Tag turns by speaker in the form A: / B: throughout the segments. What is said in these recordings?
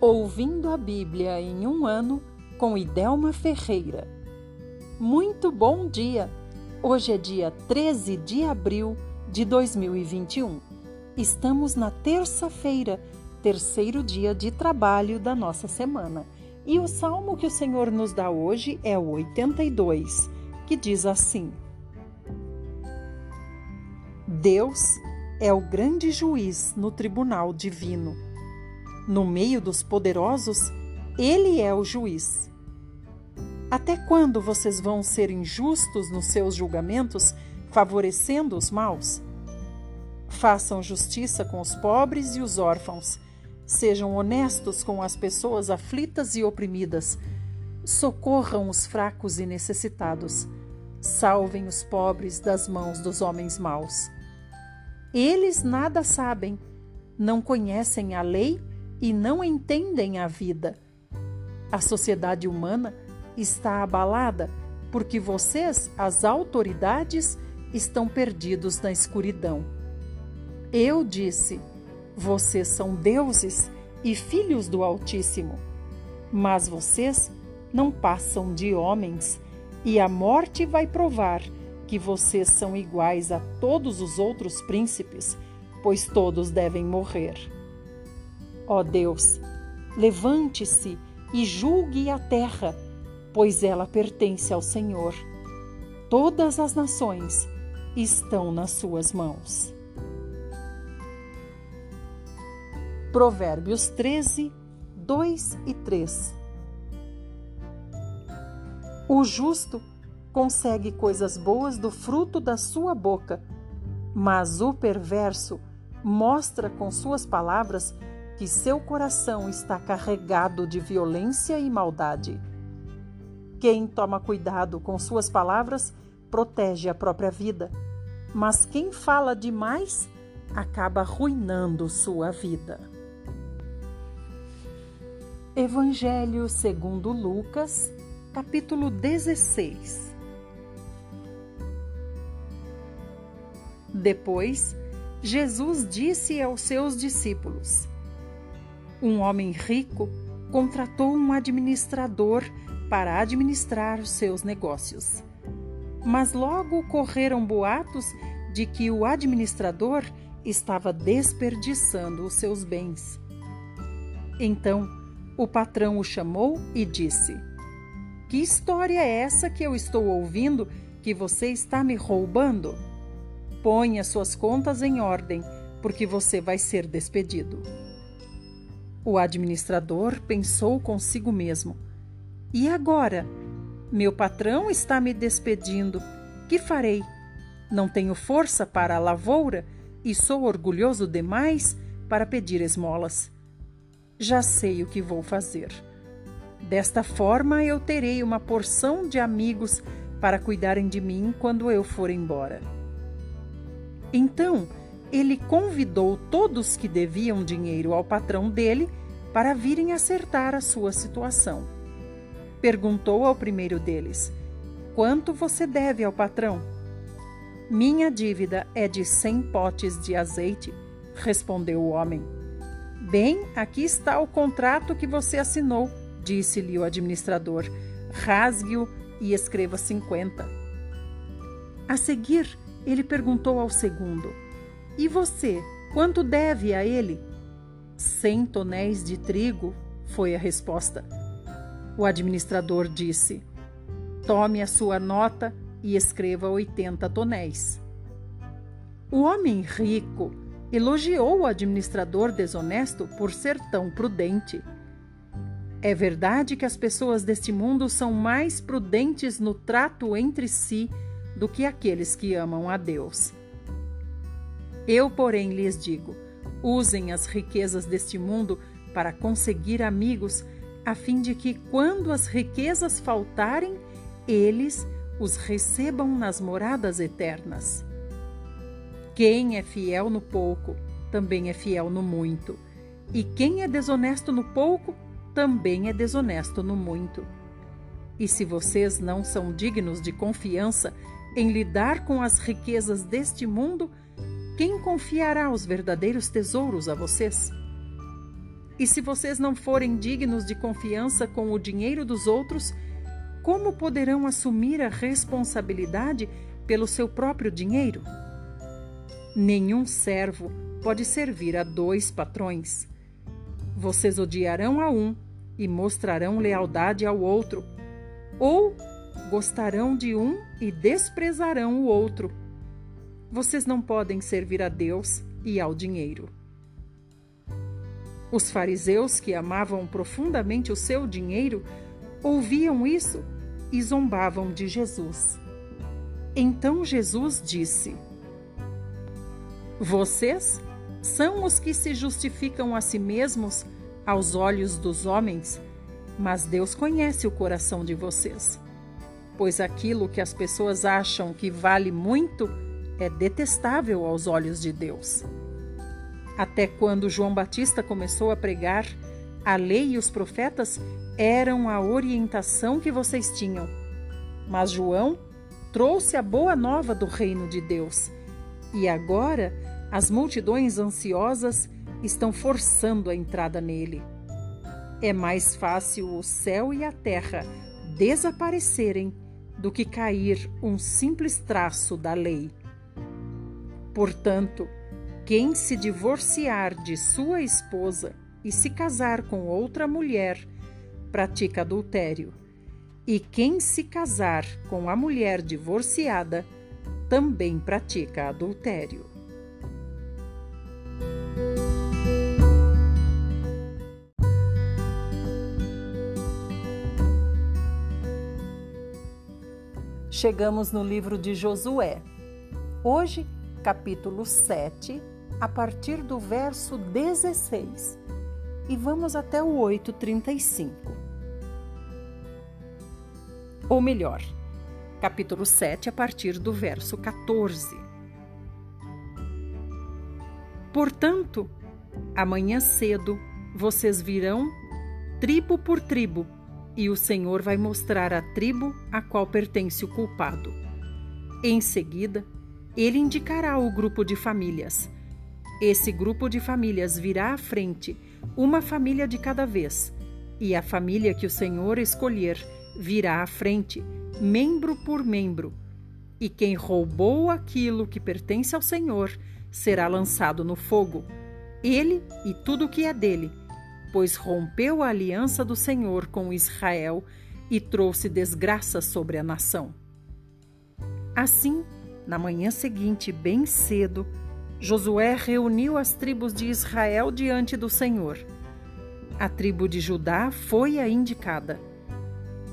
A: Ouvindo a Bíblia em um ano com Idelma Ferreira. Muito bom dia! Hoje é dia 13 de abril de 2021. Estamos na terça-feira, terceiro dia de trabalho da nossa semana. E o salmo que o Senhor nos dá hoje é o 82, que diz assim: Deus é o grande juiz no tribunal divino no meio dos poderosos, ele é o juiz. Até quando vocês vão ser injustos nos seus julgamentos, favorecendo os maus? Façam justiça com os pobres e os órfãos. Sejam honestos com as pessoas aflitas e oprimidas. Socorram os fracos e necessitados. Salvem os pobres das mãos dos homens maus. Eles nada sabem, não conhecem a lei e não entendem a vida. A sociedade humana está abalada porque vocês, as autoridades, estão perdidos na escuridão. Eu disse: vocês são deuses e filhos do Altíssimo, mas vocês não passam de homens, e a morte vai provar que vocês são iguais a todos os outros príncipes, pois todos devem morrer. Ó Deus, levante-se e julgue a terra, pois ela pertence ao Senhor. Todas as nações estão nas suas mãos. Provérbios 13, 2 e 3 O justo consegue coisas boas do fruto da sua boca, mas o perverso mostra com suas palavras que seu coração está carregado de violência e maldade. Quem toma cuidado com suas palavras protege a própria vida, mas quem fala demais acaba arruinando sua vida. Evangelho segundo Lucas, capítulo 16. Depois, Jesus disse aos seus discípulos: um homem rico contratou um administrador para administrar os seus negócios. Mas logo correram boatos de que o administrador estava desperdiçando os seus bens. Então, o patrão o chamou e disse: Que história é essa que eu estou ouvindo que você está me roubando? Ponha suas contas em ordem, porque você vai ser despedido. O administrador pensou consigo mesmo: E agora? Meu patrão está me despedindo. Que farei? Não tenho força para a lavoura e sou orgulhoso demais para pedir esmolas. Já sei o que vou fazer. Desta forma, eu terei uma porção de amigos para cuidarem de mim quando eu for embora. Então, ele convidou todos que deviam dinheiro ao patrão dele para virem acertar a sua situação. Perguntou ao primeiro deles: Quanto você deve ao patrão? Minha dívida é de cem potes de azeite, respondeu o homem. Bem, aqui está o contrato que você assinou, disse-lhe o administrador. Rasgue-o e escreva cinquenta. A seguir, ele perguntou ao segundo: E você, quanto deve a ele? Cem tonéis de trigo, foi a resposta. O administrador disse: Tome a sua nota e escreva 80 tonéis. O homem rico elogiou o administrador desonesto por ser tão prudente. É verdade que as pessoas deste mundo são mais prudentes no trato entre si do que aqueles que amam a Deus. Eu, porém, lhes digo: Usem as riquezas deste mundo para conseguir amigos, a fim de que, quando as riquezas faltarem, eles os recebam nas moradas eternas. Quem é fiel no pouco, também é fiel no muito. E quem é desonesto no pouco, também é desonesto no muito. E se vocês não são dignos de confiança em lidar com as riquezas deste mundo, quem confiará os verdadeiros tesouros a vocês? E se vocês não forem dignos de confiança com o dinheiro dos outros, como poderão assumir a responsabilidade pelo seu próprio dinheiro? Nenhum servo pode servir a dois patrões. Vocês odiarão a um e mostrarão lealdade ao outro, ou gostarão de um e desprezarão o outro. Vocês não podem servir a Deus e ao dinheiro. Os fariseus, que amavam profundamente o seu dinheiro, ouviam isso e zombavam de Jesus. Então Jesus disse: Vocês são os que se justificam a si mesmos aos olhos dos homens, mas Deus conhece o coração de vocês. Pois aquilo que as pessoas acham que vale muito é detestável aos olhos de Deus. Até quando João Batista começou a pregar, a lei e os profetas eram a orientação que vocês tinham. Mas João trouxe a boa nova do reino de Deus. E agora as multidões ansiosas estão forçando a entrada nele. É mais fácil o céu e a terra desaparecerem do que cair um simples traço da lei. Portanto, quem se divorciar de sua esposa e se casar com outra mulher, pratica adultério. E quem se casar com a mulher divorciada, também pratica adultério. Chegamos no livro de Josué. Hoje, capítulo 7, a partir do verso 16, e vamos até o 8:35. Ou melhor, capítulo 7, a partir do verso 14. Portanto, amanhã cedo vocês virão tribo por tribo, e o Senhor vai mostrar a tribo a qual pertence o culpado. Em seguida, ele indicará o grupo de famílias esse grupo de famílias virá à frente, uma família de cada vez, e a família que o Senhor escolher virá à frente, membro por membro. E quem roubou aquilo que pertence ao Senhor será lançado no fogo, ele e tudo o que é dele, pois rompeu a aliança do Senhor com Israel e trouxe desgraça sobre a nação. Assim, na manhã seguinte, bem cedo, Josué reuniu as tribos de Israel diante do Senhor. A tribo de Judá foi a indicada.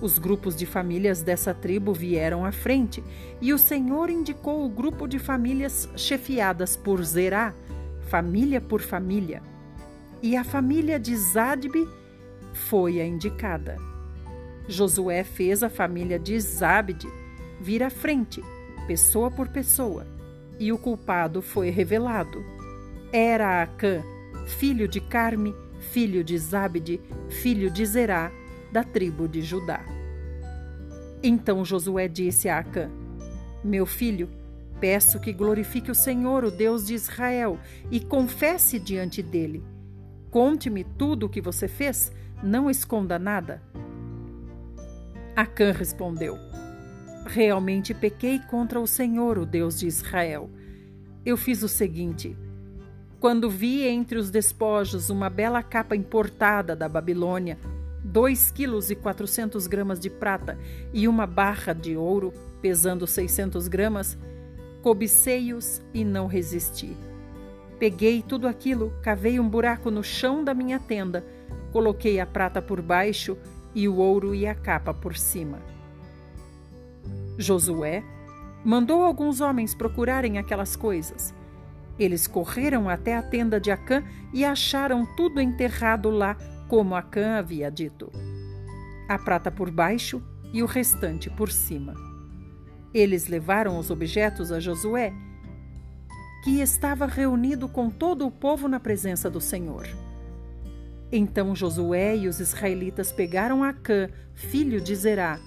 A: Os grupos de famílias dessa tribo vieram à frente, e o Senhor indicou o grupo de famílias chefiadas por Zerá, família por família. E a família de Zadbe foi a indicada. Josué fez a família de Zabde vir à frente, pessoa por pessoa e o culpado foi revelado. Era Acã, filho de Carme, filho de Zabde, filho de Zerá, da tribo de Judá. Então Josué disse a Acã: Meu filho, peço que glorifique o Senhor, o Deus de Israel, e confesse diante dele. Conte-me tudo o que você fez, não esconda nada. Acã respondeu: Realmente pequei contra o Senhor, o Deus de Israel. Eu fiz o seguinte: quando vi entre os despojos uma bela capa importada da Babilônia, dois quilos e quatrocentos gramas de prata e uma barra de ouro pesando seiscentos gramas, cobicei-os e não resisti. Peguei tudo aquilo, cavei um buraco no chão da minha tenda, coloquei a prata por baixo e o ouro e a capa por cima. Josué mandou alguns homens procurarem aquelas coisas. Eles correram até a tenda de Acã e acharam tudo enterrado lá, como Acã havia dito. A prata por baixo e o restante por cima. Eles levaram os objetos a Josué, que estava reunido com todo o povo na presença do Senhor. Então Josué e os israelitas pegaram Acã, filho de Zerá,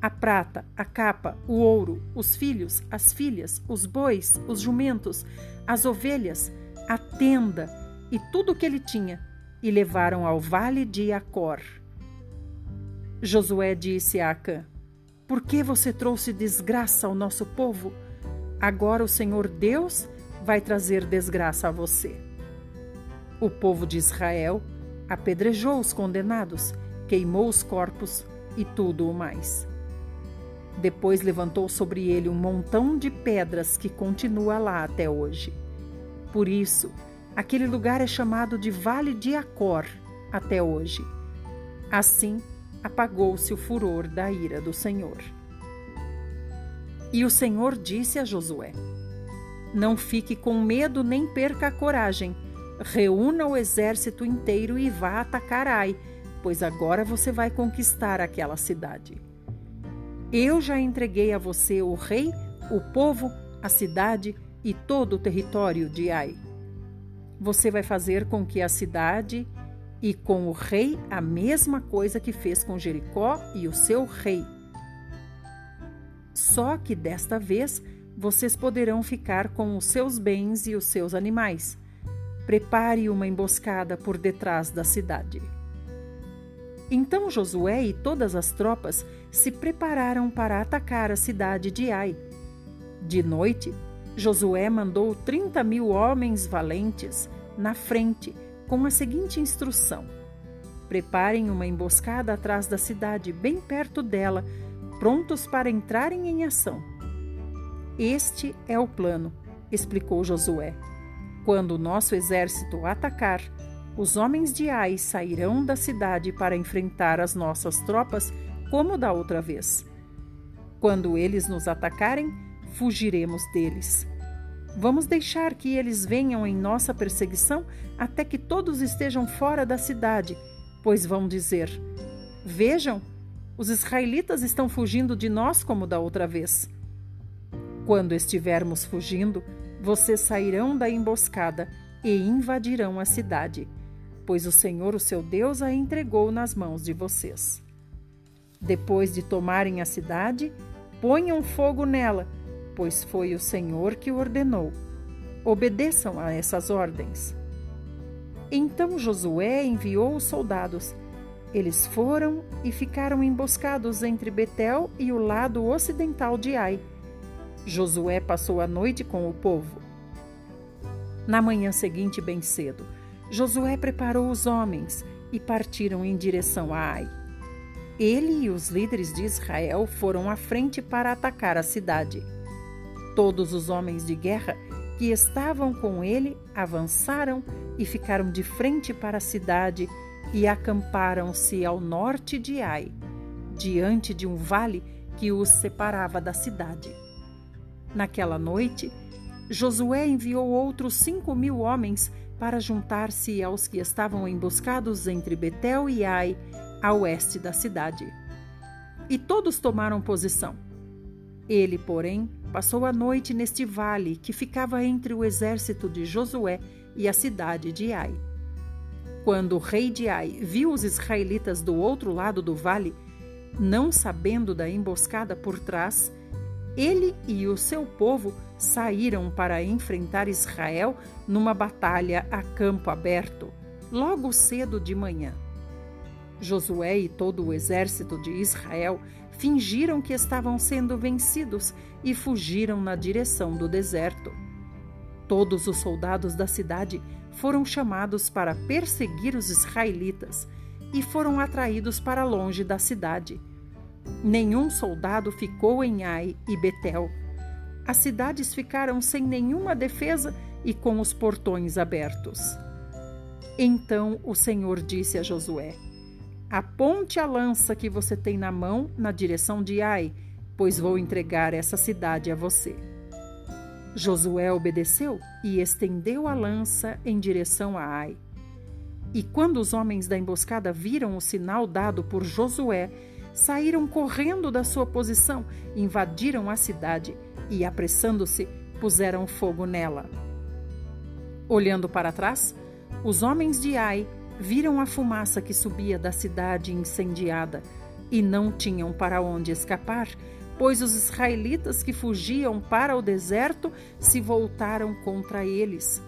A: a prata, a capa, o ouro, os filhos, as filhas, os bois, os jumentos, as ovelhas, a tenda e tudo o que ele tinha, e levaram ao vale de Acor. Josué disse a Acã: Por que você trouxe desgraça ao nosso povo? Agora o Senhor Deus vai trazer desgraça a você. O povo de Israel apedrejou os condenados, queimou os corpos e tudo o mais. Depois levantou sobre ele um montão de pedras que continua lá até hoje. Por isso, aquele lugar é chamado de Vale de Acor até hoje. Assim, apagou-se o furor da ira do Senhor. E o Senhor disse a Josué: Não fique com medo nem perca a coragem. Reúna o exército inteiro e vá atacar Ai, pois agora você vai conquistar aquela cidade. Eu já entreguei a você o rei, o povo, a cidade e todo o território de Ai. Você vai fazer com que a cidade e com o rei a mesma coisa que fez com Jericó e o seu rei. Só que desta vez vocês poderão ficar com os seus bens e os seus animais. Prepare uma emboscada por detrás da cidade. Então Josué e todas as tropas se prepararam para atacar a cidade de Ai. De noite, Josué mandou 30 mil homens valentes na frente com a seguinte instrução: Preparem uma emboscada atrás da cidade, bem perto dela, prontos para entrarem em ação. Este é o plano, explicou Josué. Quando o nosso exército atacar, os homens de Ai sairão da cidade para enfrentar as nossas tropas, como da outra vez. Quando eles nos atacarem, fugiremos deles. Vamos deixar que eles venham em nossa perseguição até que todos estejam fora da cidade, pois vão dizer: Vejam, os israelitas estão fugindo de nós como da outra vez. Quando estivermos fugindo, vocês sairão da emboscada e invadirão a cidade pois o Senhor, o seu Deus, a entregou nas mãos de vocês. Depois de tomarem a cidade, ponham fogo nela, pois foi o Senhor que o ordenou. Obedeçam a essas ordens. Então Josué enviou os soldados. Eles foram e ficaram emboscados entre Betel e o lado ocidental de Ai. Josué passou a noite com o povo. Na manhã seguinte, bem cedo, Josué preparou os homens e partiram em direção a Ai. Ele e os líderes de Israel foram à frente para atacar a cidade. Todos os homens de guerra que estavam com ele avançaram e ficaram de frente para a cidade e acamparam-se ao norte de Ai, diante de um vale que os separava da cidade. Naquela noite, Josué enviou outros cinco mil homens para juntar-se aos que estavam emboscados entre Betel e Ai, a oeste da cidade. E todos tomaram posição. Ele, porém, passou a noite neste vale que ficava entre o exército de Josué e a cidade de Ai. Quando o rei de Ai viu os israelitas do outro lado do vale, não sabendo da emboscada por trás, ele e o seu povo saíram para enfrentar Israel numa batalha a campo aberto, logo cedo de manhã. Josué e todo o exército de Israel fingiram que estavam sendo vencidos e fugiram na direção do deserto. Todos os soldados da cidade foram chamados para perseguir os israelitas e foram atraídos para longe da cidade. Nenhum soldado ficou em Ai e Betel as cidades ficaram sem nenhuma defesa e com os portões abertos. Então o Senhor disse a Josué: Aponte a lança que você tem na mão na direção de Ai, pois vou entregar essa cidade a você. Josué obedeceu e estendeu a lança em direção a Ai. E quando os homens da emboscada viram o sinal dado por Josué, saíram correndo da sua posição, invadiram a cidade e, apressando-se, puseram fogo nela. Olhando para trás, os homens de Ai viram a fumaça que subia da cidade incendiada e não tinham para onde escapar, pois os israelitas que fugiam para o deserto se voltaram contra eles.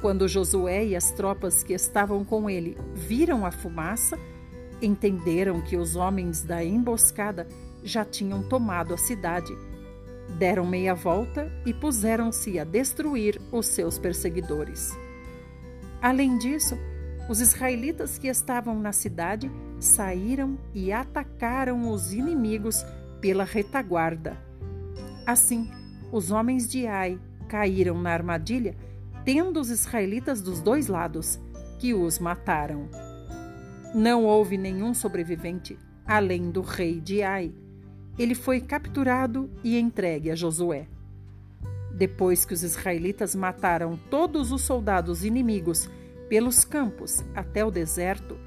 A: Quando Josué e as tropas que estavam com ele viram a fumaça, entenderam que os homens da emboscada já tinham tomado a cidade. Deram meia volta e puseram-se a destruir os seus perseguidores. Além disso, os israelitas que estavam na cidade saíram e atacaram os inimigos pela retaguarda. Assim, os homens de Ai caíram na armadilha, tendo os israelitas dos dois lados, que os mataram. Não houve nenhum sobrevivente, além do rei de Ai. Ele foi capturado e entregue a Josué. Depois que os israelitas mataram todos os soldados inimigos pelos campos até o deserto,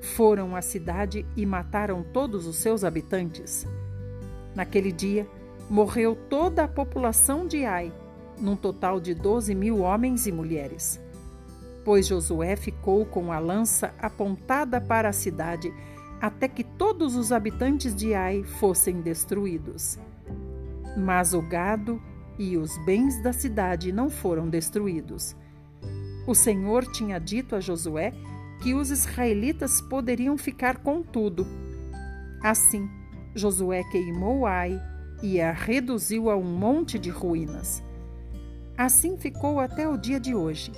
A: foram à cidade e mataram todos os seus habitantes. Naquele dia, morreu toda a população de Ai, num total de 12 mil homens e mulheres. Pois Josué ficou com a lança apontada para a cidade até que todos os habitantes de Ai fossem destruídos. Mas o gado e os bens da cidade não foram destruídos. O Senhor tinha dito a Josué que os israelitas poderiam ficar com tudo. Assim, Josué queimou Ai e a reduziu a um monte de ruínas. Assim ficou até o dia de hoje.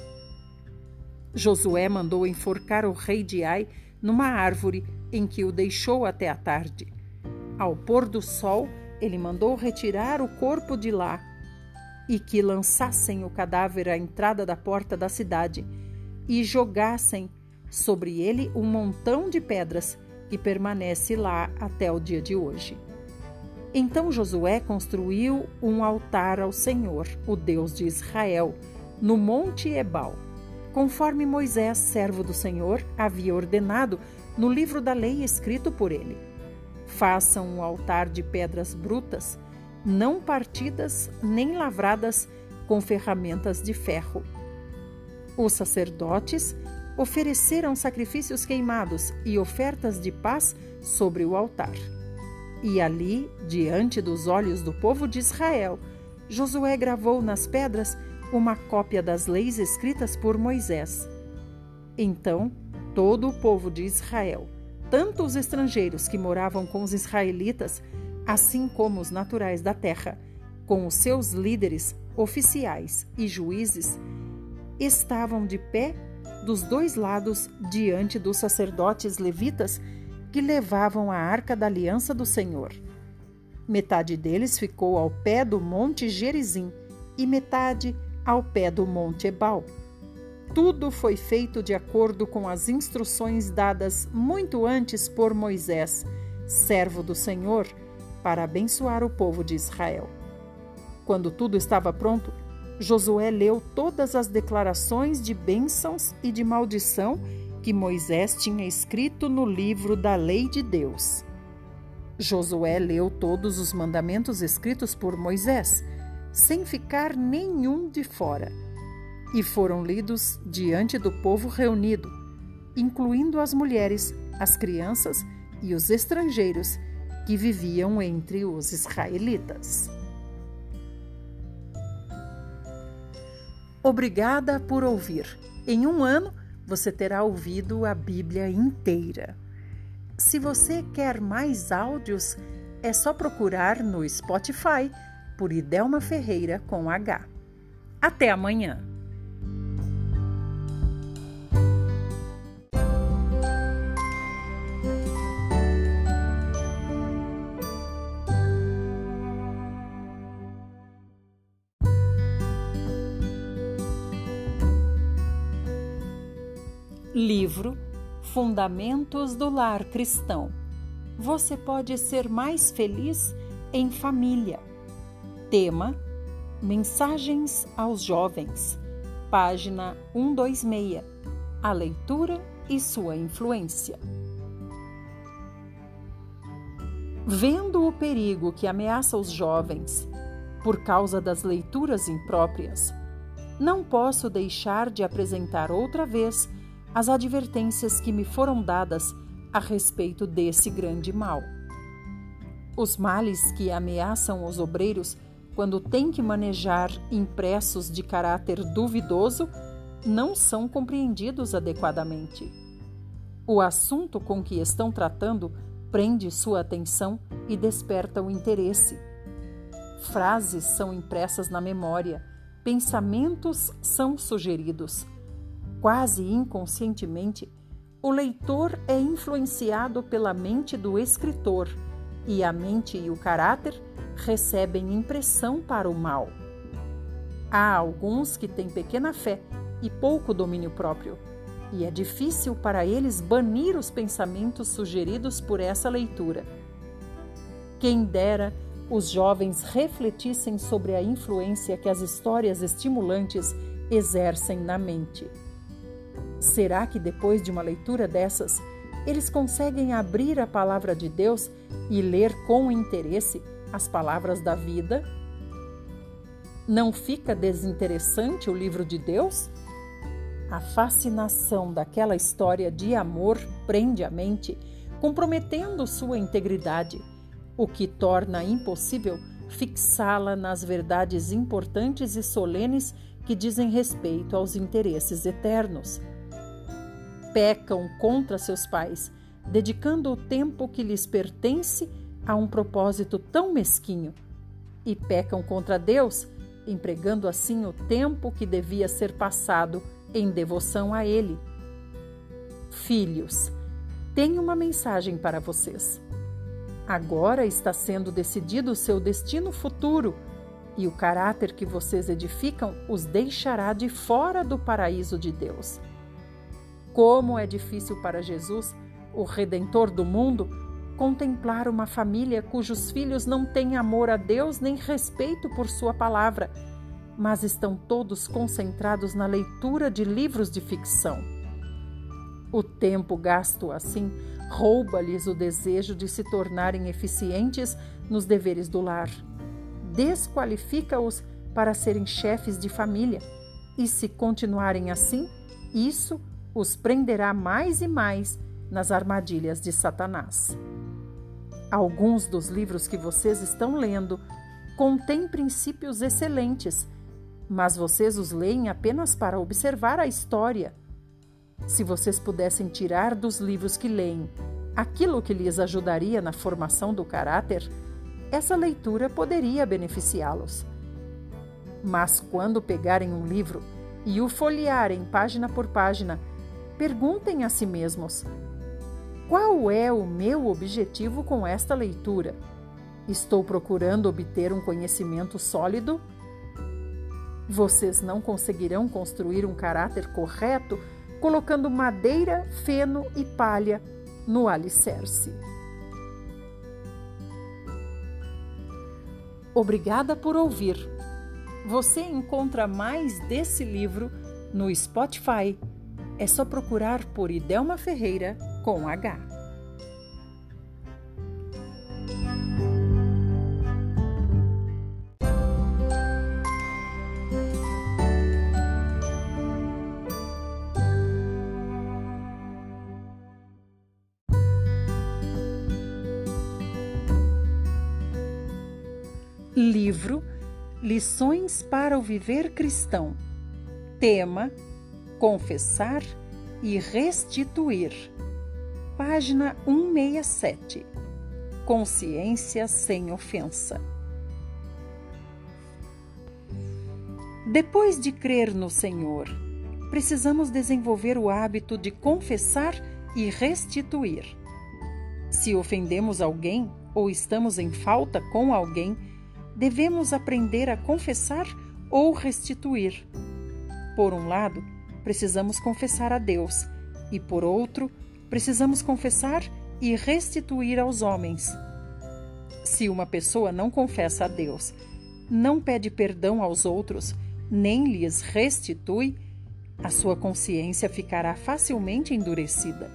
A: Josué mandou enforcar o rei de Ai numa árvore em que o deixou até a tarde. Ao pôr do sol, ele mandou retirar o corpo de lá e que lançassem o cadáver à entrada da porta da cidade e jogassem sobre ele um montão de pedras que permanece lá até o dia de hoje. Então Josué construiu um altar ao Senhor, o Deus de Israel, no Monte Ebal, conforme Moisés, servo do Senhor, havia ordenado no livro da lei escrito por ele. Façam um altar de pedras brutas, não partidas nem lavradas com ferramentas de ferro. Os sacerdotes ofereceram sacrifícios queimados e ofertas de paz sobre o altar. E ali, diante dos olhos do povo de Israel, Josué gravou nas pedras uma cópia das leis escritas por Moisés. Então, todo o povo de Israel, tanto os estrangeiros que moravam com os israelitas, assim como os naturais da terra, com os seus líderes, oficiais e juízes, estavam de pé dos dois lados diante dos sacerdotes levitas que levavam a arca da aliança do Senhor. Metade deles ficou ao pé do monte Gerizim e metade ao pé do monte Ebal. Tudo foi feito de acordo com as instruções dadas muito antes por Moisés, servo do Senhor, para abençoar o povo de Israel. Quando tudo estava pronto, Josué leu todas as declarações de bênçãos e de maldição que Moisés tinha escrito no livro da lei de Deus. Josué leu todos os mandamentos escritos por Moisés, sem ficar nenhum de fora, e foram lidos diante do povo reunido, incluindo as mulheres, as crianças e os estrangeiros que viviam entre os israelitas. Obrigada por ouvir. Em um ano, você terá ouvido a Bíblia inteira. Se você quer mais áudios, é só procurar no Spotify por Idelma Ferreira com H. Até amanhã! Fundamentos do Lar Cristão. Você pode ser mais feliz em família. Tema: Mensagens aos Jovens. Página 126. A leitura e sua influência. Vendo o perigo que ameaça os jovens por causa das leituras impróprias, não posso deixar de apresentar outra vez as advertências que me foram dadas a respeito desse grande mal. Os males que ameaçam os obreiros quando têm que manejar impressos de caráter duvidoso não são compreendidos adequadamente. O assunto com que estão tratando prende sua atenção e desperta o interesse. Frases são impressas na memória, pensamentos são sugeridos. Quase inconscientemente, o leitor é influenciado pela mente do escritor e a mente e o caráter recebem impressão para o mal. Há alguns que têm pequena fé e pouco domínio próprio, e é difícil para eles banir os pensamentos sugeridos por essa leitura. Quem dera os jovens refletissem sobre a influência que as histórias estimulantes exercem na mente. Será que depois de uma leitura dessas, eles conseguem abrir a palavra de Deus e ler com interesse as palavras da vida? Não fica desinteressante o livro de Deus? A fascinação daquela história de amor prende a mente, comprometendo sua integridade, o que torna impossível fixá-la nas verdades importantes e solenes que dizem respeito aos interesses eternos. Pecam contra seus pais, dedicando o tempo que lhes pertence a um propósito tão mesquinho, e pecam contra Deus, empregando assim o tempo que devia ser passado em devoção a Ele. Filhos, tenho uma mensagem para vocês. Agora está sendo decidido o seu destino futuro e o caráter que vocês edificam os deixará de fora do paraíso de Deus. Como é difícil para Jesus, o Redentor do mundo, contemplar uma família cujos filhos não têm amor a Deus nem respeito por Sua palavra mas estão todos concentrados na leitura de livros de ficção. O tempo gasto assim rouba-lhes o desejo de se tornarem eficientes nos deveres do lar. Desqualifica-os para serem chefes de família, e se continuarem assim, isso os prenderá mais e mais nas armadilhas de Satanás. Alguns dos livros que vocês estão lendo contêm princípios excelentes mas vocês os leem apenas para observar a história. Se vocês pudessem tirar dos livros que leem aquilo que lhes ajudaria na formação do caráter, essa leitura poderia beneficiá-los. Mas quando pegarem um livro e o folhearem página por página, perguntem a si mesmos: qual é o meu objetivo com esta leitura? Estou procurando obter um conhecimento sólido vocês não conseguirão construir um caráter correto colocando madeira, feno e palha no alicerce. Obrigada por ouvir. Você encontra mais desse livro no Spotify. É só procurar por Idelma Ferreira com H. Livro Lições para o Viver Cristão. Tema: Confessar e Restituir. Página 167. Consciência sem ofensa. Depois de crer no Senhor, precisamos desenvolver o hábito de confessar e restituir. Se ofendemos alguém ou estamos em falta com alguém, devemos aprender a confessar ou restituir. Por um lado, precisamos confessar a Deus, e por outro, precisamos confessar e restituir aos homens. Se uma pessoa não confessa a Deus, não pede perdão aos outros, nem lhes restitui, a sua consciência ficará facilmente endurecida.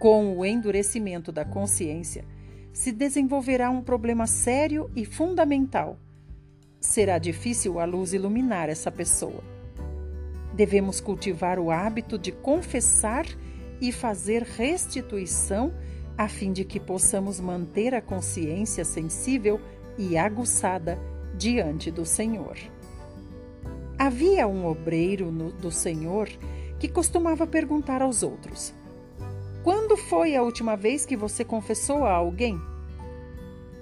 A: Com o endurecimento da consciência, se desenvolverá um problema sério e fundamental. Será difícil a luz iluminar essa pessoa. Devemos cultivar o hábito de confessar e fazer restituição a fim de que possamos manter a consciência sensível e aguçada diante do Senhor. Havia um obreiro no, do Senhor que costumava perguntar aos outros: Quando foi a última vez que você confessou a alguém?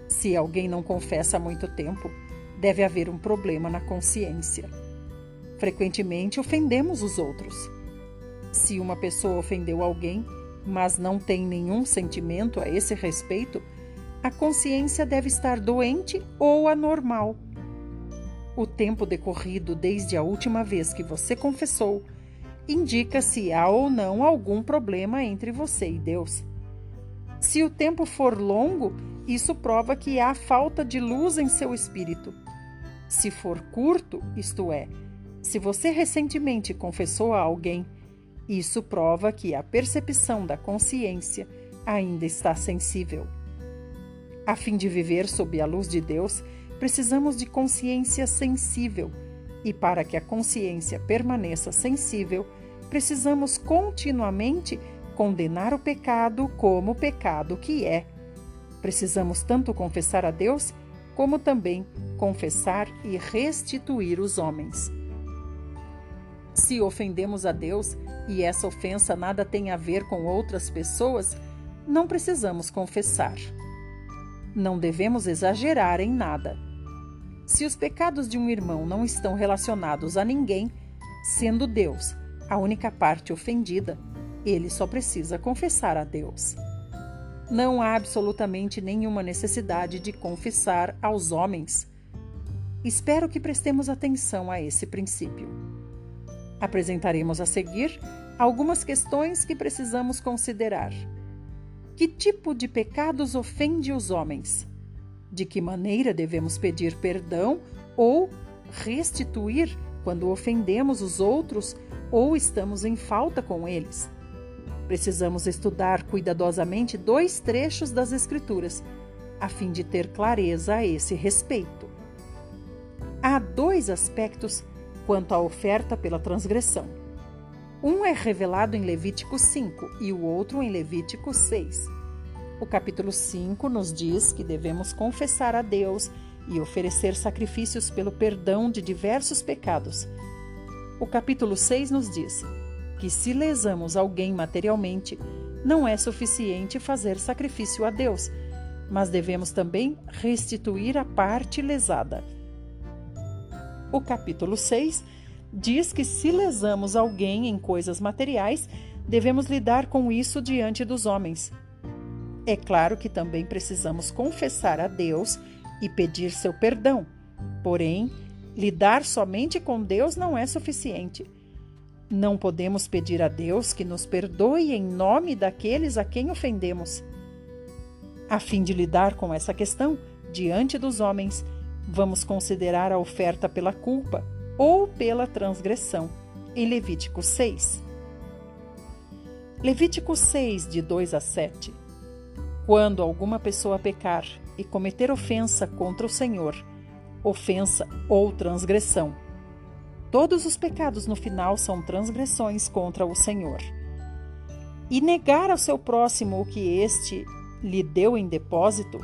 A: Se alguém não confessa há muito tempo, deve haver um problema na consciência. Frequentemente ofendemos os outros. Se uma pessoa ofendeu alguém, mas não tem nenhum sentimento a esse respeito, a consciência deve estar doente ou anormal. O tempo decorrido desde a última vez que você confessou indica se há ou não algum problema entre você e Deus. Se o tempo for longo, isso prova que há falta de luz em seu espírito. Se for curto, isto é, se você recentemente confessou a alguém, isso prova que a percepção da consciência ainda está sensível. A fim de viver sob a luz de Deus, precisamos de consciência sensível, e para que a consciência permaneça sensível, precisamos continuamente condenar o pecado como o pecado que é. Precisamos tanto confessar a Deus, como também confessar e restituir os homens. Se ofendemos a Deus e essa ofensa nada tem a ver com outras pessoas, não precisamos confessar. Não devemos exagerar em nada. Se os pecados de um irmão não estão relacionados a ninguém, sendo Deus a única parte ofendida, ele só precisa confessar a Deus. Não há absolutamente nenhuma necessidade de confessar aos homens. Espero que prestemos atenção a esse princípio. Apresentaremos a seguir algumas questões que precisamos considerar. Que tipo de pecados ofende os homens? De que maneira devemos pedir perdão ou restituir quando ofendemos os outros ou estamos em falta com eles? Precisamos estudar cuidadosamente dois trechos das Escrituras, a fim de ter clareza a esse respeito. Há dois aspectos quanto à oferta pela transgressão. Um é revelado em Levítico 5 e o outro em Levítico 6. O capítulo 5 nos diz que devemos confessar a Deus e oferecer sacrifícios pelo perdão de diversos pecados. O capítulo 6 nos diz que se lesamos alguém materialmente, não é suficiente fazer sacrifício a Deus, mas devemos também restituir a parte lesada. O capítulo 6 diz que se lesamos alguém em coisas materiais, devemos lidar com isso diante dos homens. É claro que também precisamos confessar a Deus e pedir seu perdão. Porém, lidar somente com Deus não é suficiente. Não podemos pedir a Deus que nos perdoe em nome daqueles a quem ofendemos. A fim de lidar com essa questão diante dos homens, vamos considerar a oferta pela culpa ou pela transgressão, em Levítico 6. Levítico 6, de 2 a 7. Quando alguma pessoa pecar e cometer ofensa contra o Senhor, ofensa ou transgressão, todos os pecados no final são transgressões contra o Senhor. E negar ao seu próximo o que este lhe deu em depósito,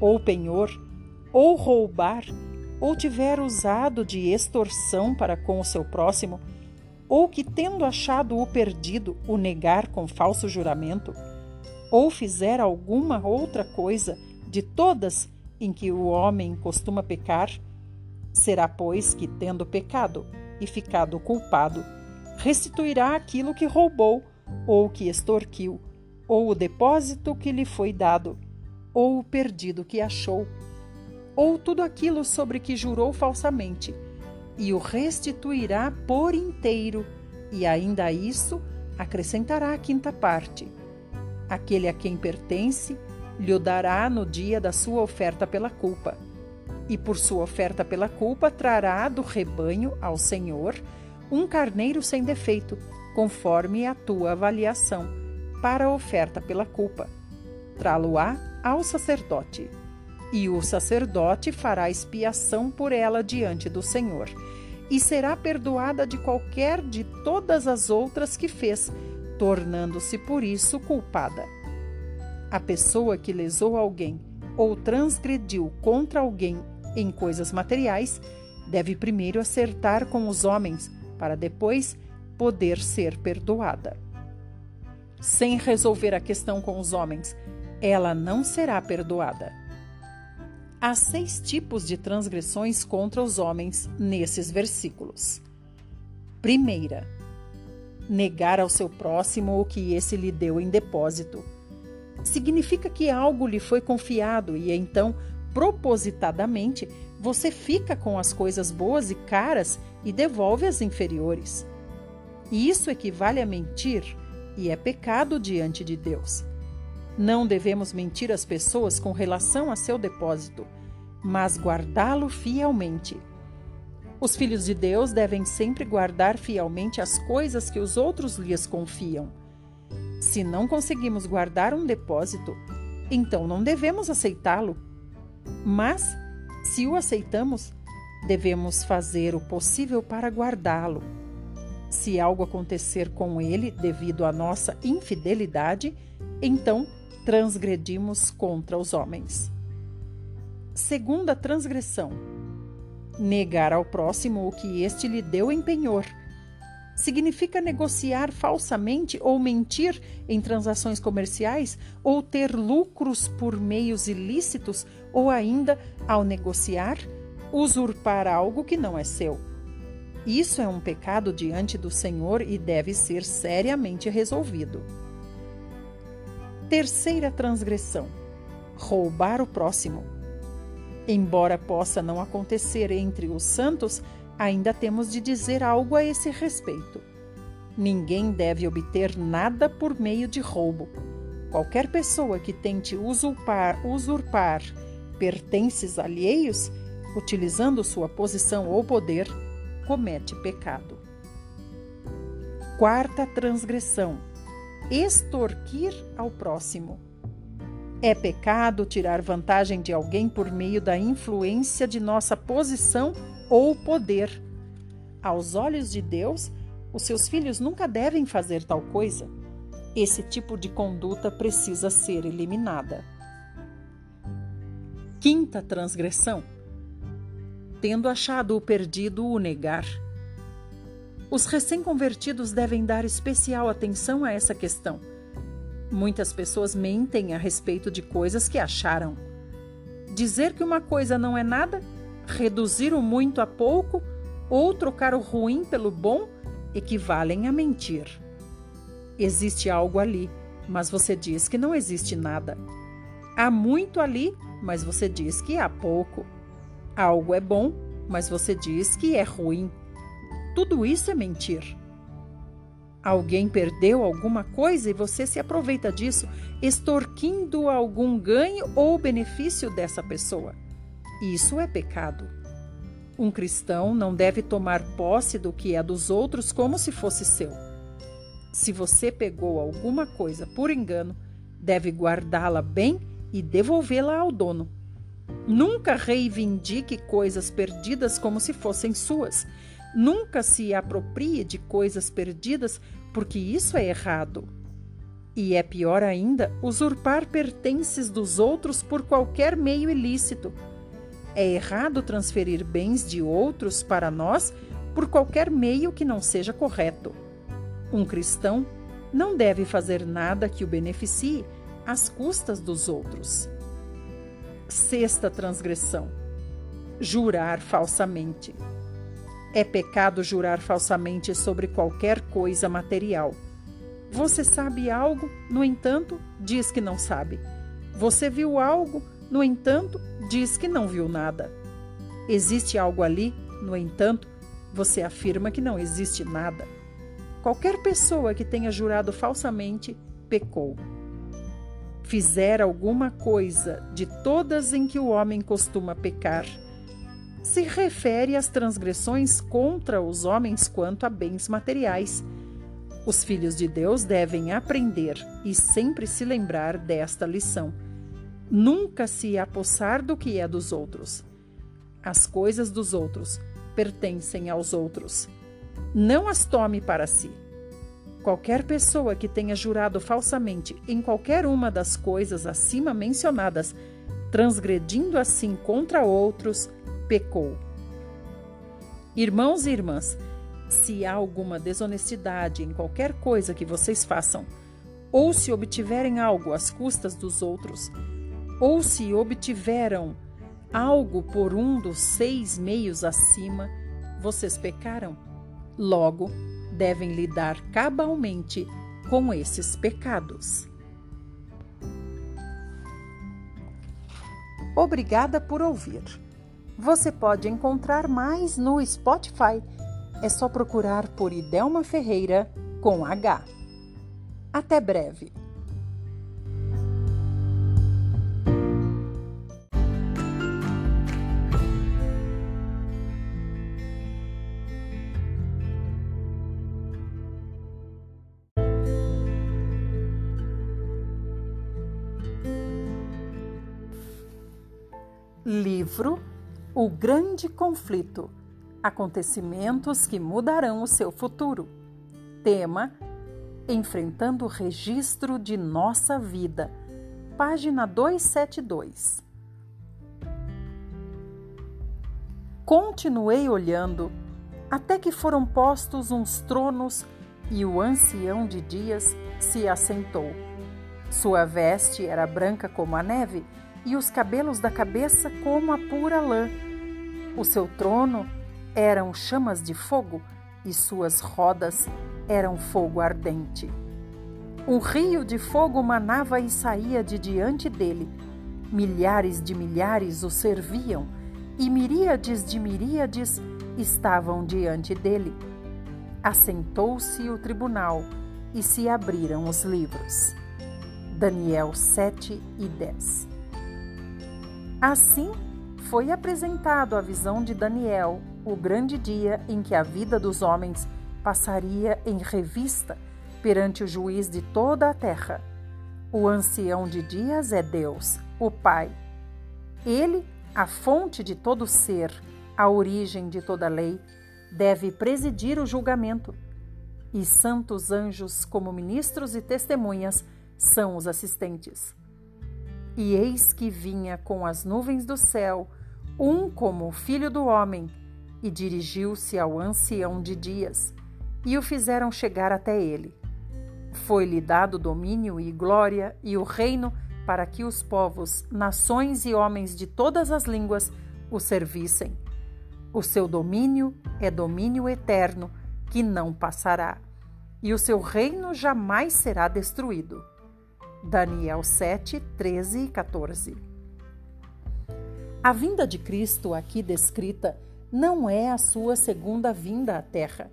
A: ou penhor, ou roubar, ou tiver usado de extorsão para com o seu próximo, ou que, tendo achado o perdido, o negar com falso juramento, ou fizer alguma outra coisa de todas em que o homem costuma pecar, será, pois, que, tendo pecado e ficado culpado, restituirá aquilo que roubou, ou que extorquiu, ou o depósito que lhe foi dado, ou o perdido que achou ou tudo aquilo sobre que jurou falsamente, e o restituirá por inteiro, e ainda a isso acrescentará a quinta parte. Aquele a quem pertence lhe dará no dia da sua oferta pela culpa. E por sua oferta pela culpa trará do rebanho ao Senhor um carneiro sem defeito, conforme a tua avaliação, para a oferta pela culpa. Trá-lo-á ao sacerdote e o sacerdote fará expiação por ela diante do Senhor, e será perdoada de qualquer de todas as outras que fez, tornando-se por isso culpada. A pessoa que lesou alguém ou transgrediu contra alguém em coisas materiais deve primeiro acertar com os homens, para depois poder ser perdoada. Sem resolver a questão com os homens, ela não será perdoada. Há seis tipos de transgressões contra os homens nesses versículos. Primeira, negar ao seu próximo o que esse lhe deu em depósito. Significa que algo lhe foi confiado e então, propositadamente, você fica com as coisas boas e caras e devolve as inferiores. Isso equivale a mentir e é pecado diante de Deus. Não devemos mentir às pessoas com relação a seu depósito, mas guardá-lo fielmente. Os filhos de Deus devem sempre guardar fielmente as coisas que os outros lhes confiam. Se não conseguimos guardar um depósito, então não devemos aceitá-lo. Mas se o aceitamos, devemos fazer o possível para guardá-lo. Se algo acontecer com ele devido à nossa infidelidade, então transgredimos contra os homens. Segunda transgressão: negar ao próximo o que este lhe deu em penhor. Significa negociar falsamente ou mentir em transações comerciais ou ter lucros por meios ilícitos ou ainda, ao negociar, usurpar algo que não é seu. Isso é um pecado diante do Senhor e deve ser seriamente resolvido. Terceira transgressão: roubar o próximo. Embora possa não acontecer entre os santos, ainda temos de dizer algo a esse respeito. Ninguém deve obter nada por meio de roubo. Qualquer pessoa que tente usurpar, usurpar pertences alheios, utilizando sua posição ou poder, comete pecado. Quarta transgressão: extorquir ao próximo. É pecado tirar vantagem de alguém por meio da influência de nossa posição ou poder. Aos olhos de Deus, os seus filhos nunca devem fazer tal coisa. Esse tipo de conduta precisa ser eliminada. Quinta transgressão: tendo achado o perdido, o negar. Os recém-convertidos devem dar especial atenção a essa questão. Muitas pessoas mentem a respeito de coisas que acharam. Dizer que uma coisa não é nada, reduzir o muito a pouco ou trocar o ruim pelo bom equivalem a mentir. Existe algo ali, mas você diz que não existe nada. Há muito ali, mas você diz que há pouco. Algo é bom, mas você diz que é ruim. Tudo isso é mentir. Alguém perdeu alguma coisa e você se aproveita disso, extorquindo algum ganho ou benefício dessa pessoa. Isso é pecado. Um cristão não deve tomar posse do que é dos outros como se fosse seu. Se você pegou alguma coisa por engano, deve guardá-la bem e devolvê-la ao dono. Nunca reivindique coisas perdidas como se fossem suas. Nunca se aproprie de coisas perdidas, porque isso é errado. E é pior ainda usurpar pertences dos outros por qualquer meio ilícito. É errado transferir bens de outros para nós por qualquer meio que não seja correto. Um cristão não deve fazer nada que o beneficie às custas dos outros. Sexta transgressão: jurar falsamente. É pecado jurar falsamente sobre qualquer coisa material. Você sabe algo, no entanto, diz que não sabe. Você viu algo, no entanto, diz que não viu nada. Existe algo ali, no entanto, você afirma que não existe nada. Qualquer pessoa que tenha jurado falsamente pecou fizer alguma coisa de todas em que o homem costuma pecar, se refere às transgressões contra os homens quanto a bens materiais. Os filhos de Deus devem aprender e sempre se lembrar desta lição. Nunca se apossar do que é dos outros. As coisas dos outros pertencem aos outros. Não as tome para si. Qualquer pessoa que tenha jurado falsamente em qualquer uma das coisas acima mencionadas, transgredindo assim contra outros, pecou. Irmãos e irmãs, se há alguma desonestidade em qualquer coisa que vocês façam, ou se obtiverem algo às custas dos outros, ou se obtiveram algo por um dos seis meios acima, vocês pecaram. Logo, devem lidar cabalmente com esses pecados. Obrigada por ouvir. Você pode encontrar mais no Spotify. É só procurar por Idelma Ferreira com H. Até breve. O Grande Conflito Acontecimentos que mudarão o seu futuro. Tema: Enfrentando o registro de nossa vida. Página 272. Continuei olhando até que foram postos uns tronos e o ancião de dias se assentou. Sua veste era branca como a neve e os cabelos da cabeça como a pura lã. O seu trono eram chamas de fogo e suas rodas eram fogo ardente. Um rio de fogo manava e saía de diante dele. Milhares de milhares o serviam e miríades de miríades estavam diante dele. Assentou-se o tribunal e se abriram os livros. Daniel 7 e 10 Assim, foi apresentado a visão de Daniel, o grande dia em que a vida dos homens passaria em revista perante o juiz de toda a terra. O ancião de dias é Deus, o Pai. Ele, a fonte de todo ser, a origem de toda lei, deve presidir o julgamento. E santos anjos, como ministros e testemunhas, são os assistentes. E eis que vinha com as nuvens do céu, um como o filho do homem, e dirigiu-se ao ancião de dias, e o fizeram chegar até ele. Foi-lhe dado domínio e glória e o reino para que os povos, nações e homens de todas as línguas o servissem. O seu domínio é domínio eterno, que não passará, e o seu reino jamais será destruído. Daniel 7, 13 e 14. A vinda de Cristo, aqui descrita, não é a sua segunda vinda à terra.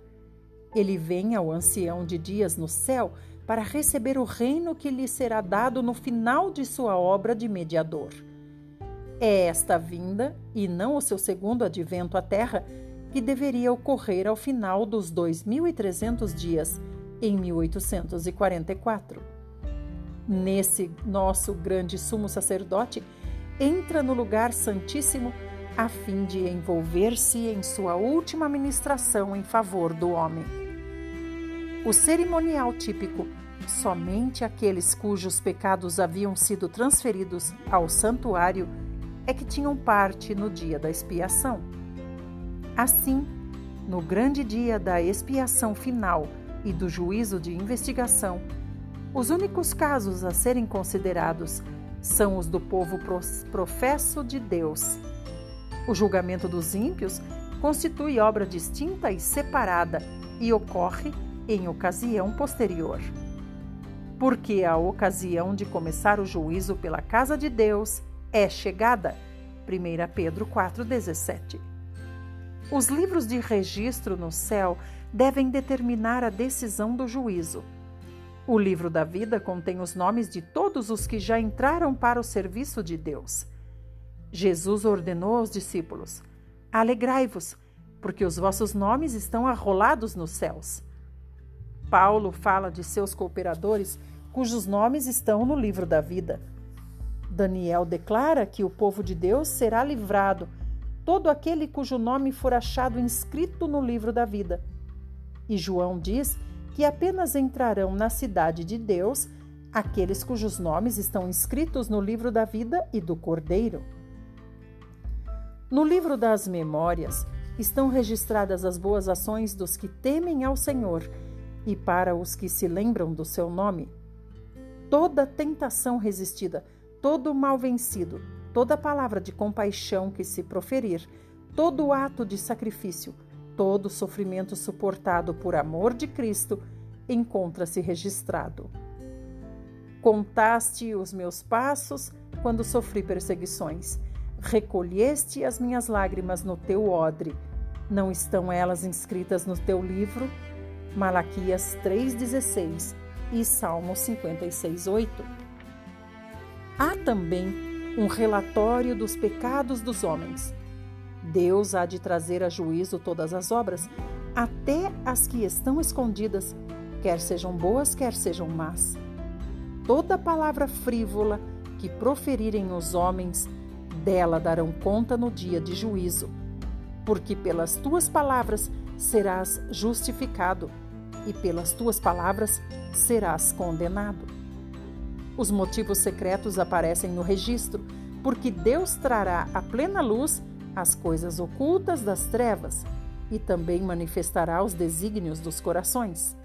A: Ele vem ao ancião de dias no céu para receber o reino que lhe será dado no final de sua obra de mediador. É esta vinda, e não o seu segundo advento à terra, que deveria ocorrer ao final dos 2.300 dias, em 1844 nesse nosso grande sumo sacerdote, entra no lugar santíssimo a fim de envolver-se em sua última ministração em favor do homem. O cerimonial típico, somente aqueles cujos pecados haviam sido transferidos ao santuário é que tinham parte no dia da expiação. Assim, no grande dia da expiação final e do juízo de investigação, os únicos casos a serem considerados são os do povo professo de Deus. O julgamento dos ímpios constitui obra distinta e separada e ocorre em ocasião posterior. Porque a ocasião de começar o juízo pela casa de Deus é chegada. 1 Pedro 4,17. Os livros de registro no céu devem determinar a decisão do juízo. O livro da vida contém os nomes de todos os que já entraram para o serviço de Deus. Jesus ordenou aos discípulos: Alegrai-vos, porque os vossos nomes estão arrolados nos céus. Paulo fala de seus cooperadores cujos nomes estão no livro da vida. Daniel declara que o povo de Deus será livrado, todo aquele cujo nome for achado inscrito no livro da vida. E João diz que apenas entrarão na cidade de Deus aqueles cujos nomes estão inscritos no livro da vida e do Cordeiro. No livro das memórias, estão registradas as boas ações dos que temem ao Senhor e para os que se lembram do seu nome. Toda tentação resistida, todo mal vencido, toda palavra de compaixão que se proferir, todo ato de sacrifício, todo sofrimento suportado por amor de Cristo encontra-se registrado. Contaste os meus passos quando sofri perseguições. Recolheste as minhas lágrimas no teu odre. Não estão elas inscritas no teu livro? Malaquias 3,16 e Salmo 56,8. Há também um relatório dos pecados dos homens. Deus há de trazer a juízo todas as obras, até as que estão escondidas, quer sejam boas, quer sejam más. Toda palavra frívola que proferirem os homens, dela darão conta no dia de juízo. Porque pelas tuas palavras serás justificado, e pelas tuas palavras serás condenado. Os motivos secretos aparecem no registro, porque Deus trará à plena luz as coisas ocultas das trevas e também manifestará os desígnios dos corações.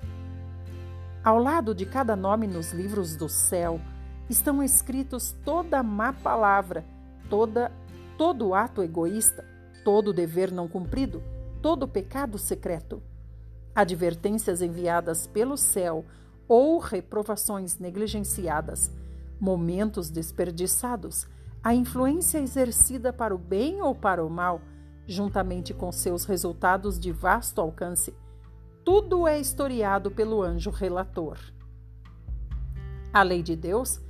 A: Ao lado de cada nome nos livros do céu estão escritos toda má palavra, toda todo ato egoísta, todo dever não cumprido, todo pecado secreto. Advertências enviadas pelo céu ou reprovações negligenciadas, momentos desperdiçados, a influência exercida para o bem ou para o mal, juntamente com seus resultados de vasto alcance, tudo é historiado pelo anjo relator. A lei de Deus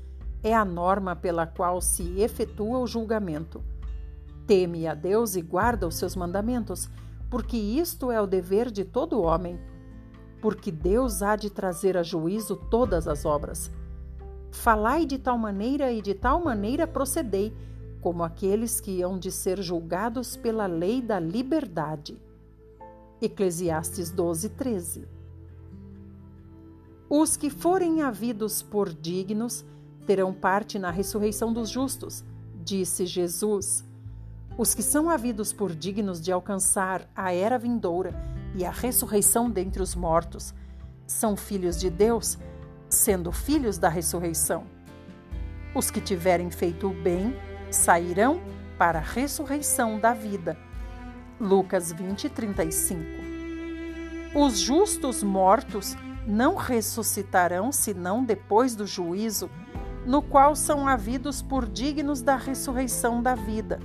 A: é a norma pela qual se efetua o julgamento. Teme a Deus e guarda os seus mandamentos, porque isto é o dever de todo homem. Porque Deus há de trazer a juízo todas as obras Falai de tal maneira e de tal maneira procedei, como aqueles que hão de ser julgados pela lei da liberdade. Eclesiastes 12, 13. Os que forem havidos por dignos terão parte na ressurreição dos justos, disse Jesus. Os que são havidos por dignos de alcançar a era vindoura e a ressurreição dentre os mortos são filhos de Deus sendo filhos da ressurreição. Os que tiverem feito o bem sairão para a ressurreição da vida. Lucas 20, 35. Os justos mortos não ressuscitarão senão depois do juízo, no qual são havidos por dignos da ressurreição da vida.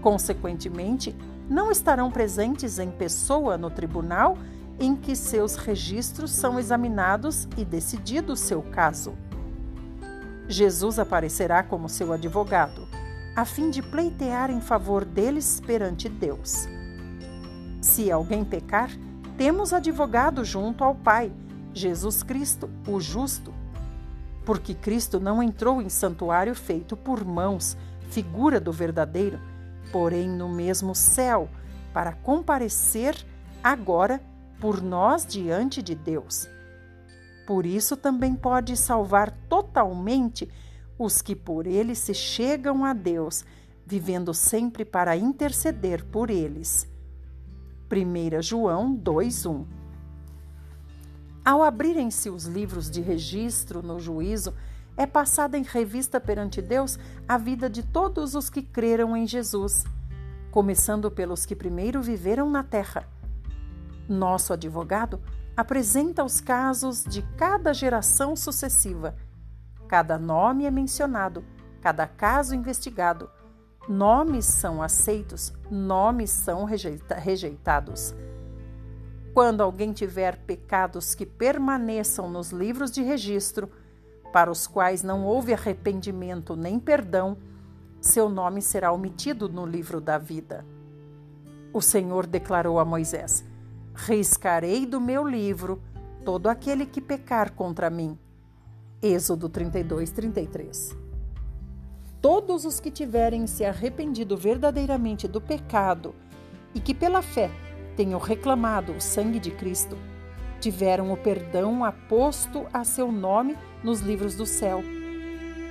A: Consequentemente, não estarão presentes em pessoa no tribunal em que seus registros são examinados e decidido o seu caso. Jesus aparecerá como seu advogado, a fim de pleitear em favor deles perante Deus. Se alguém pecar, temos advogado junto ao Pai, Jesus Cristo, o justo. Porque Cristo não entrou em santuário feito por mãos, figura do verdadeiro, porém no mesmo céu, para comparecer agora por nós diante de Deus. Por isso também pode salvar totalmente os que por ele se chegam a Deus, vivendo sempre para interceder por eles. 1 João 2:1 Ao abrirem-se os livros de registro no juízo, é passada em revista perante Deus a vida de todos os que creram em Jesus, começando pelos que primeiro viveram na terra nosso advogado apresenta os casos de cada geração sucessiva. Cada nome é mencionado, cada caso investigado. Nomes são aceitos, nomes são rejeita rejeitados. Quando alguém tiver pecados que permaneçam nos livros de registro, para os quais não houve arrependimento nem perdão, seu nome será omitido no livro da vida. O Senhor declarou a Moisés: riscarei do meu livro todo aquele que pecar contra mim. Êxodo 32, 33. Todos os que tiverem se arrependido verdadeiramente do pecado e que pela fé tenham reclamado o sangue de Cristo, tiveram o perdão aposto a seu nome nos livros do céu,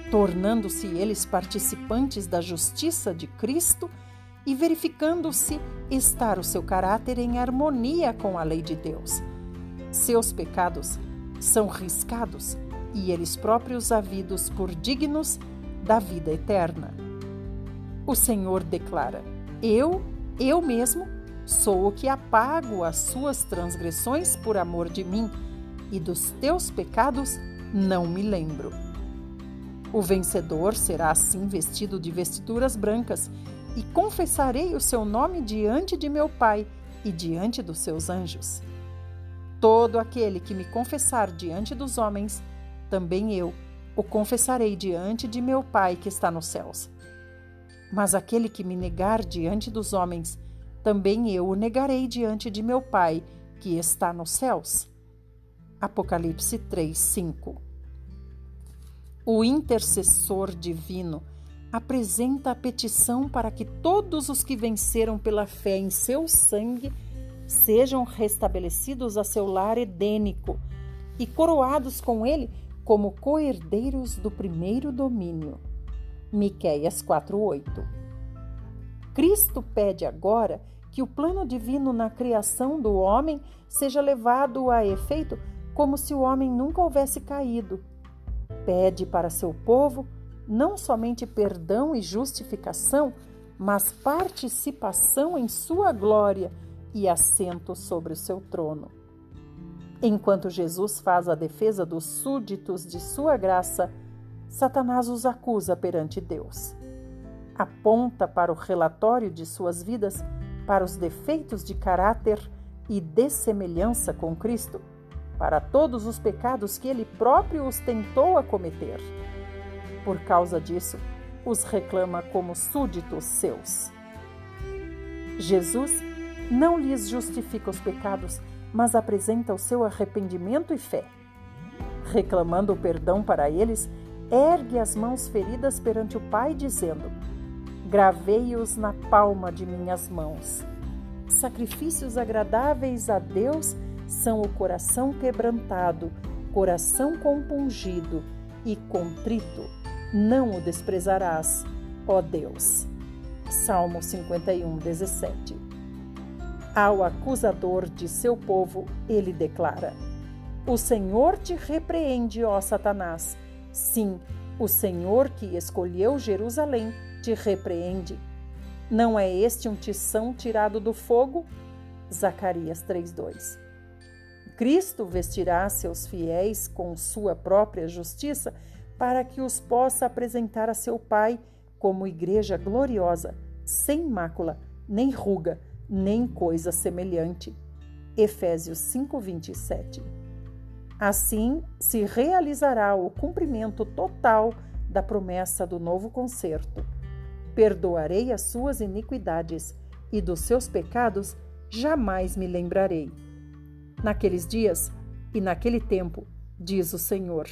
A: tornando-se eles participantes da justiça de Cristo e verificando-se estar o seu caráter em harmonia com a lei de Deus. Seus pecados são riscados e eles próprios havidos por dignos da vida eterna. O Senhor declara: Eu, eu mesmo, sou o que apago as suas transgressões por amor de mim, e dos teus pecados não me lembro. O vencedor será assim vestido de vestiduras brancas, e confessarei o seu nome diante de meu Pai e diante dos seus anjos. Todo aquele que me confessar diante dos homens, também eu o confessarei diante de meu Pai que está nos céus. Mas aquele que me negar diante dos homens, também eu o negarei diante de meu Pai que está nos céus. Apocalipse 3, 5 O intercessor divino apresenta a petição para que todos os que venceram pela fé em seu sangue sejam restabelecidos a seu lar edênico e coroados com ele como coerdeiros do primeiro domínio. Miqueias 4:8. Cristo pede agora que o plano divino na criação do homem seja levado a efeito como se o homem nunca houvesse caído. Pede para seu povo não somente perdão e justificação, mas participação em sua glória e assento sobre o seu trono. Enquanto Jesus faz a defesa dos súditos de sua graça, Satanás os acusa perante Deus. Aponta para o relatório de suas vidas, para os defeitos de caráter e dessemelhança com Cristo, para todos os pecados que ele próprio os tentou a cometer. Por causa disso, os reclama como súditos seus. Jesus não lhes justifica os pecados, mas apresenta o seu arrependimento e fé. Reclamando o perdão para eles, ergue as mãos feridas perante o Pai, dizendo: Gravei-os na palma de minhas mãos. Sacrifícios agradáveis a Deus são o coração quebrantado, coração compungido e contrito. Não o desprezarás, ó Deus. Salmo 51, 17. Ao acusador de seu povo, ele declara: O Senhor te repreende, ó Satanás. Sim, o Senhor que escolheu Jerusalém te repreende. Não é este um tição tirado do fogo? Zacarias 3:2. Cristo vestirá seus fiéis com sua própria justiça para que os possa apresentar a seu Pai como igreja gloriosa, sem mácula, nem ruga, nem coisa semelhante. Efésios 5:27. Assim se realizará o cumprimento total da promessa do novo concerto. Perdoarei as suas iniquidades e dos seus pecados jamais me lembrarei. Naqueles dias e naquele tempo, diz o Senhor,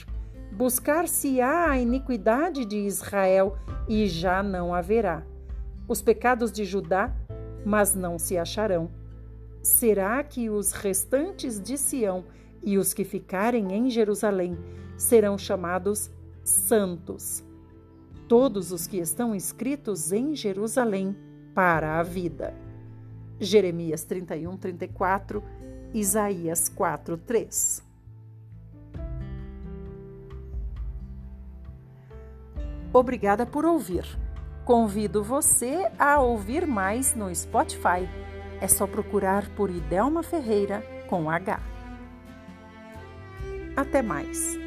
A: buscar-se-á a iniquidade de Israel e já não haverá. Os pecados de Judá mas não se acharão. Será que os restantes de Sião e os que ficarem em Jerusalém serão chamados santos? Todos os que estão inscritos em Jerusalém para a vida. Jeremias 31, 34, Isaías 4, 3. Obrigada por ouvir. Convido você a ouvir mais no Spotify. É só procurar por Idelma Ferreira com H. Até mais!